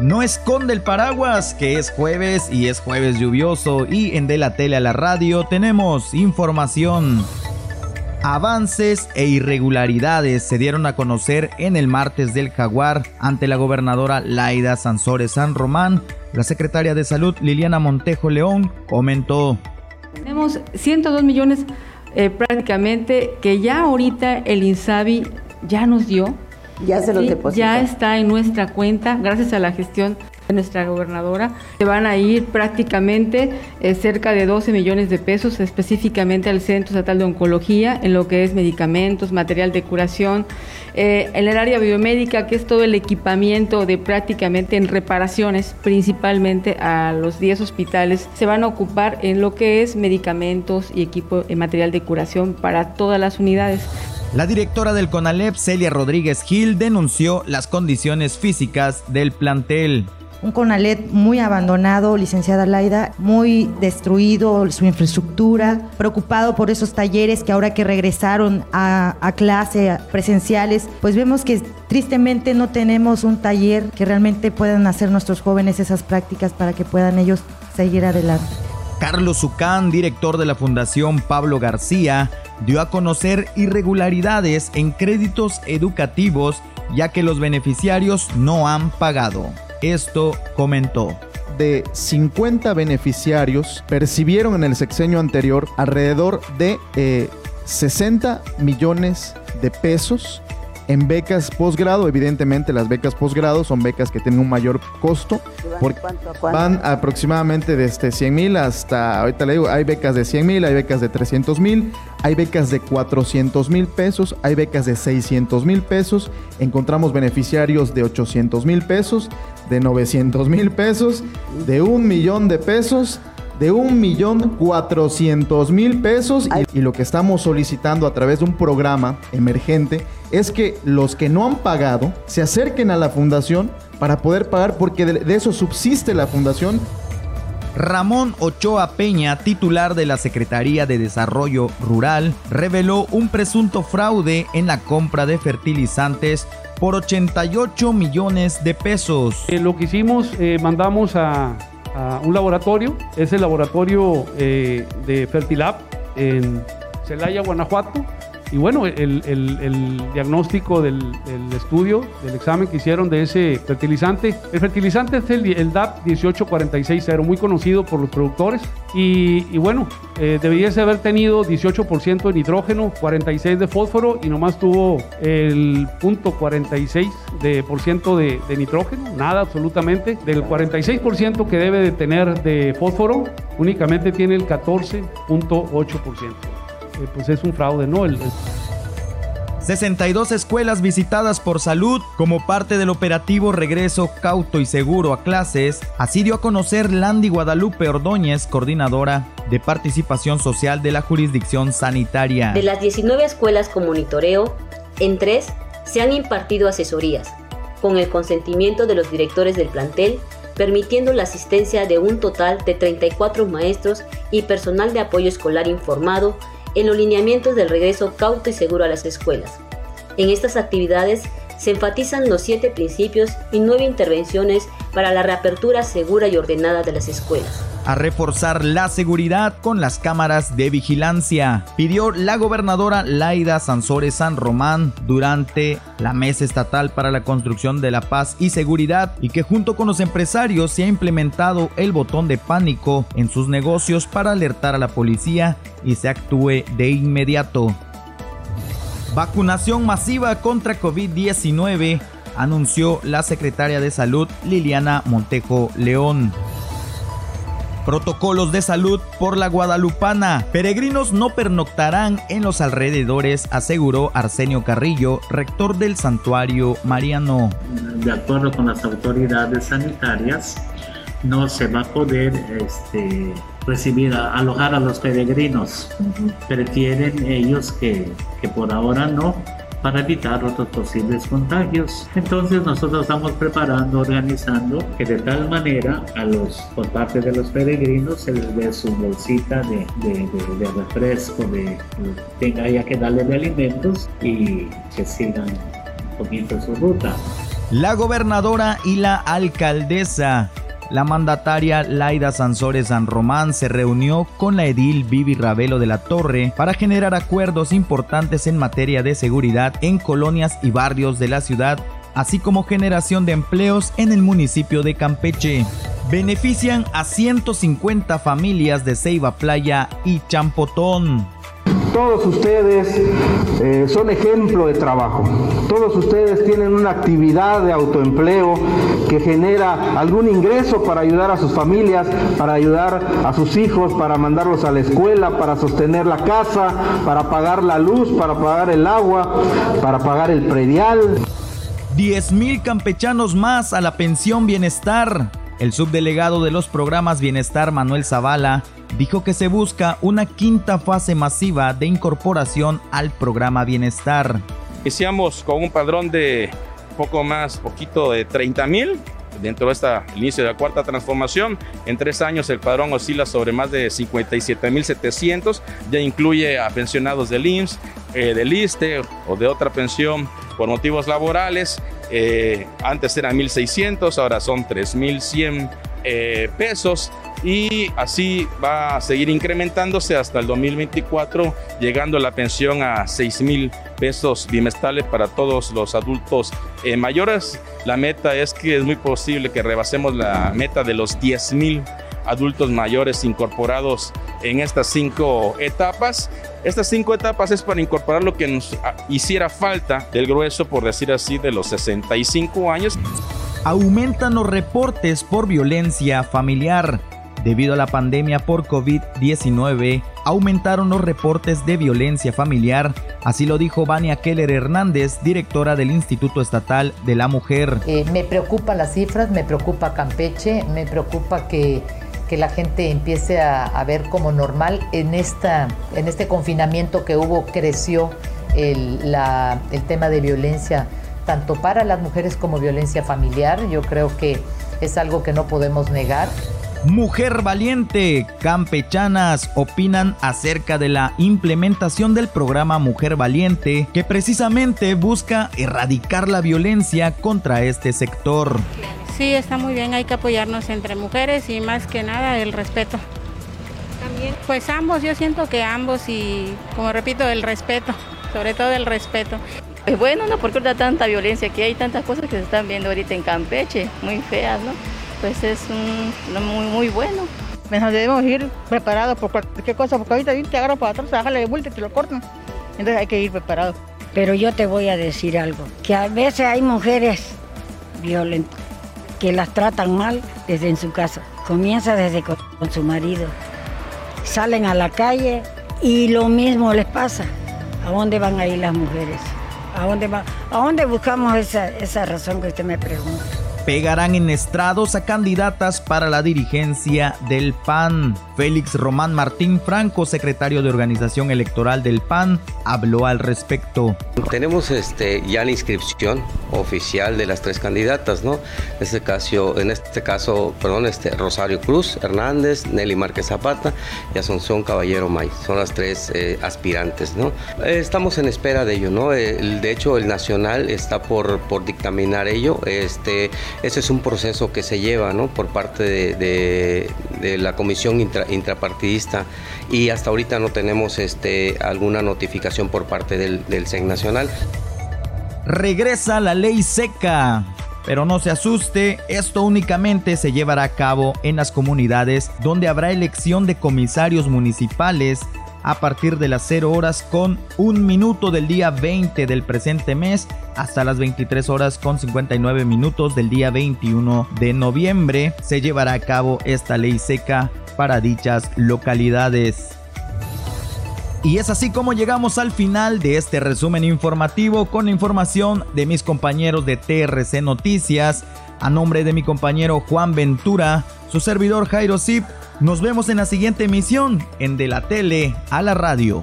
no esconde el paraguas, que es jueves y es jueves lluvioso. Y en De la Tele a la Radio tenemos información. Avances e irregularidades se dieron a conocer en el martes del Jaguar ante la gobernadora Laida Sansores San Román. La secretaria de Salud Liliana Montejo León comentó. Tenemos 102 millones eh, prácticamente que ya ahorita el INSABI ya nos dio ya se Ya está en nuestra cuenta, gracias a la gestión de nuestra gobernadora. Se van a ir prácticamente eh, cerca de 12 millones de pesos específicamente al Centro Estatal de Oncología en lo que es medicamentos, material de curación, eh, en el área biomédica, que es todo el equipamiento de prácticamente en reparaciones, principalmente a los 10 hospitales, se van a ocupar en lo que es medicamentos y equipo, en material de curación para todas las unidades. La directora del CONALEP, Celia Rodríguez Gil, denunció las condiciones físicas del plantel. Un CONALEP muy abandonado, licenciada Laida, muy destruido su infraestructura, preocupado por esos talleres que ahora que regresaron a, a clase presenciales, pues vemos que tristemente no tenemos un taller que realmente puedan hacer nuestros jóvenes esas prácticas para que puedan ellos seguir adelante. Carlos Zucán, director de la Fundación Pablo García, dio a conocer irregularidades en créditos educativos ya que los beneficiarios no han pagado. Esto comentó de 50 beneficiarios percibieron en el sexenio anterior alrededor de 60 eh, millones de pesos en becas posgrado, evidentemente las becas posgrado son becas que tienen un mayor costo. Porque van aproximadamente desde 100 mil hasta, ahorita le digo, hay becas de 100 mil, hay becas de 300 mil, hay becas de 400 mil pesos, hay becas de 600 mil pesos, encontramos beneficiarios de 800 mil pesos, de 900 mil pesos, de un millón de pesos de un millón cuatrocientos mil pesos. Y, lo que estamos solicitando a través de un programa emergente es que los que no han pagado se acerquen a la fundación para poder pagar porque de, eso subsiste la fundación. Ramón Ochoa Peña, titular de la Secretaría de Desarrollo Rural, reveló un presunto fraude en la compra de fertilizantes por 88 millones de pesos. Eh, lo que hicimos, eh, mandamos a, a un laboratorio, es el laboratorio eh, de Fertilab en Celaya, Guanajuato, y bueno, el, diagnóstico del, estudio, del examen que hicieron de ese fertilizante. El fertilizante es el, DAP 18460, muy conocido por los productores. Y, bueno, eh, deberíase haber tenido 18% de nitrógeno, 46% de fósforo y nomás tuvo el punto 46% de, por ciento de, de nitrógeno, nada absolutamente. Del 46% que debe de tener de fósforo, únicamente tiene el 14.8%. Eh, pues es un fraude, ¿no? El, 62 escuelas visitadas por salud como parte del operativo Regreso Cauto y Seguro a Clases, así dio a conocer Landy Guadalupe Ordóñez, coordinadora de participación social de la jurisdicción sanitaria. De las 19 escuelas con monitoreo, en tres se han impartido asesorías, con el consentimiento de los directores del plantel, permitiendo la asistencia de un total de 34 maestros y personal de apoyo escolar informado en los lineamientos del regreso cauto y seguro a las escuelas. En estas actividades se enfatizan los siete principios y nueve intervenciones para la reapertura segura y ordenada de las escuelas. A reforzar la seguridad con las cámaras de vigilancia, pidió la gobernadora Laida Sansores San Román durante la Mesa Estatal para la Construcción de la Paz y Seguridad y que junto con los empresarios se ha implementado el botón de pánico en sus negocios para alertar a la policía y se actúe de inmediato. Vacunación masiva contra COVID-19, anunció la secretaria de Salud Liliana Montejo León. Protocolos de salud por la Guadalupana. Peregrinos no pernoctarán en los alrededores, aseguró Arsenio Carrillo, rector del santuario mariano. De acuerdo con las autoridades sanitarias, no se va a poder este, recibir, alojar a los peregrinos. Prefieren ellos que, que por ahora no, para evitar otros posibles contagios. Entonces nosotros estamos preparando, organizando que de tal manera a los, por parte de los peregrinos se les dé su bolsita de, de, de, refresco, de, tenga ya que darle de alimentos y que sigan comiendo su ruta. La gobernadora y la alcaldesa la mandataria Laida Sansores San Román se reunió con la edil Vivi Ravelo de la Torre para generar acuerdos importantes en materia de seguridad en colonias y barrios de la ciudad, así como generación de empleos en el municipio de Campeche. Benefician a 150 familias de Ceiba Playa y Champotón. Todos ustedes eh, son ejemplo de trabajo. Todos ustedes tienen una actividad de autoempleo que genera algún ingreso para ayudar a sus familias, para ayudar a sus hijos, para mandarlos a la escuela, para sostener la casa, para pagar la luz, para pagar el agua, para pagar el predial. 10 mil campechanos más a la pensión bienestar. El subdelegado de los programas Bienestar, Manuel Zavala, dijo que se busca una quinta fase masiva de incorporación al programa Bienestar. Iniciamos con un padrón de poco más, poquito de 30 mil. Dentro de este inicio de la cuarta transformación, en tres años el padrón oscila sobre más de 57.700, ya incluye a pensionados del IMSS, eh, del ISTE o de otra pensión por motivos laborales. Eh, antes eran 1.600, ahora son 3.100 eh, pesos y así va a seguir incrementándose hasta el 2024, llegando la pensión a 6 mil pesos bimestrales para todos los adultos eh, mayores. La meta es que es muy posible que rebasemos la meta de los 10 mil adultos mayores incorporados en estas cinco etapas. Estas cinco etapas es para incorporar lo que nos ah, hiciera falta del grueso, por decir así, de los 65 años. Aumentan los reportes por violencia familiar. Debido a la pandemia por COVID-19, aumentaron los reportes de violencia familiar, así lo dijo Vania Keller Hernández, directora del Instituto Estatal de la Mujer. Eh, me preocupan las cifras, me preocupa Campeche, me preocupa que, que la gente empiece a, a, ver como normal en, esta, en este confinamiento que hubo, creció el, la, el tema de violencia, tanto para las mujeres como violencia familiar. Yo creo que es algo que no podemos negar. Mujer Valiente, campechanas opinan acerca de la implementación del programa Mujer Valiente que precisamente busca erradicar la violencia contra este sector. Sí, está muy bien, hay que apoyarnos entre mujeres y más que nada el respeto. También, pues ambos, yo siento que ambos y como repito, el respeto, sobre todo el respeto. Es bueno, ¿no? Porque da tanta violencia que hay tantas cosas que se están viendo ahorita en Campeche, muy feas, ¿no? Pues es un, muy, muy bueno. Nos debemos ir preparados por cualquier cosa, porque ahorita te agarran para atrás, bajarle de vuelta y te lo cortan. Entonces hay que ir preparados. Pero yo te voy a decir algo, que a veces hay mujeres violentas que las tratan mal desde en su casa. Comienza desde con, con su marido. Salen a la calle y lo mismo les pasa. ¿A dónde van a ir las mujeres? ¿A dónde, va? ¿A dónde buscamos esa, esa razón que usted me pregunta? Pegarán en estrados a candidatas para la dirigencia del PAN. Félix Román Martín Franco, secretario de organización electoral del PAN, habló al respecto. Tenemos este, ya la inscripción oficial de las tres candidatas, ¿no? En este caso, en este caso perdón, este, Rosario Cruz Hernández, Nelly Márquez Zapata y Asunción Caballero May. Son las tres eh, aspirantes, ¿no? Eh, estamos en espera de ello, ¿no? De hecho, el nacional está por, por dictaminar ello. Este, ese es un proceso que se lleva ¿no? por parte de, la comisión intra, intrapartidista y hasta ahorita no tenemos este, alguna notificación por parte del, del CEN Nacional. Regresa la ley seca. Pero no se asuste, esto únicamente se llevará a cabo en las comunidades donde habrá elección de comisarios municipales a partir de las 0 horas con un minuto del día 20 del presente mes hasta las 23 horas con 59 minutos del día 21 de noviembre se llevará a cabo esta ley seca para dichas localidades. Y es así como llegamos al final de este resumen informativo con información de mis compañeros de TRC Noticias. A nombre de mi compañero Juan Ventura, su servidor Jairo Zip, nos vemos en la siguiente emisión en De la Tele a la Radio.